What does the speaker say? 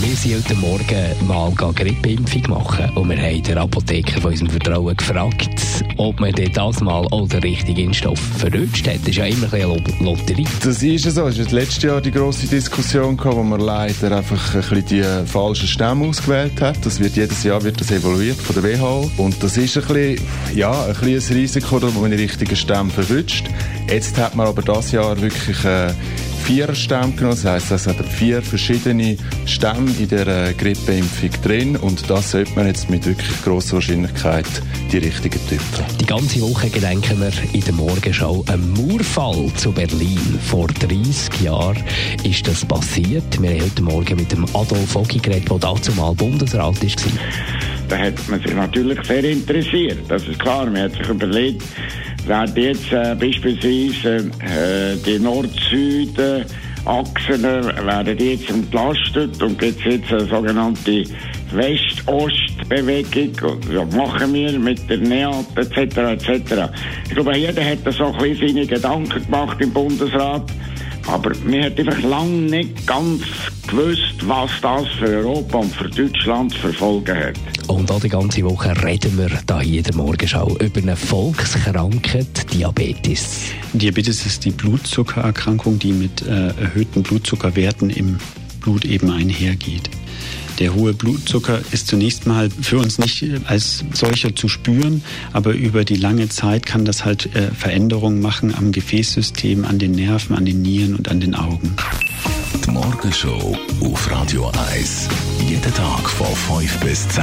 Wir sind heute Morgen mal eine Grippeimpfung machen und wir haben den Apotheker von unserem Vertrauen gefragt, ob man das mal auch den richtigen Impfstoff verrutscht hat. Das ist ja immer ein eine Lotterie. Das ist ja so. Es war letztes Jahr die grosse Diskussion, wo man leider einfach ein bisschen die falschen Stämme ausgewählt hat. Das wird jedes Jahr wird das evaluiert von der WHO. Und das ist ein bisschen, ja, ein, bisschen ein Risiko, dass man die richtigen Stämme verwünscht. Jetzt hat man aber das Jahr wirklich äh, vier Stämme genommen. Das heisst, es hat vier verschiedene Stämme in der Grippeimpfung drin und das sollte man jetzt mit wirklich grosser Wahrscheinlichkeit die richtigen Typen. Die ganze Woche gedenken wir in der Morgenschau einen Murfall zu Berlin. Vor 30 Jahren ist das passiert. Wir haben heute Morgen mit dem Adolf Ogi geredet, der dazu mal Bundesrat war. Da hat man sich natürlich sehr interessiert. Das ist klar. Man hat sich überlegt, werden jetzt äh, beispielsweise äh, die Nord-Süd-Achsen äh, werden jetzt entlastet und gibt jetzt eine sogenannte West-Ost-Bewegung. Ja, machen wir mit der NEAT etc. etc. Ich glaube, jeder hat so ein bisschen seine Gedanken gemacht im Bundesrat. Aber man hat einfach lange nicht ganz gewusst, was das für Europa und für Deutschland zu verfolgen hat. Und auch die ganze Woche reden wir hier in der Morgenschau über eine Volkskrankheit, Diabetes. Diabetes ist die Blutzuckererkrankung, die mit äh, erhöhten Blutzuckerwerten im Blut eben einhergeht. Der hohe Blutzucker ist zunächst mal für uns nicht als solcher zu spüren, aber über die lange Zeit kann das halt äh, Veränderungen machen am Gefäßsystem, an den Nerven, an den Nieren und an den Augen. Die Morgenshow auf Radio 1. Jeden Tag von 5 bis 10.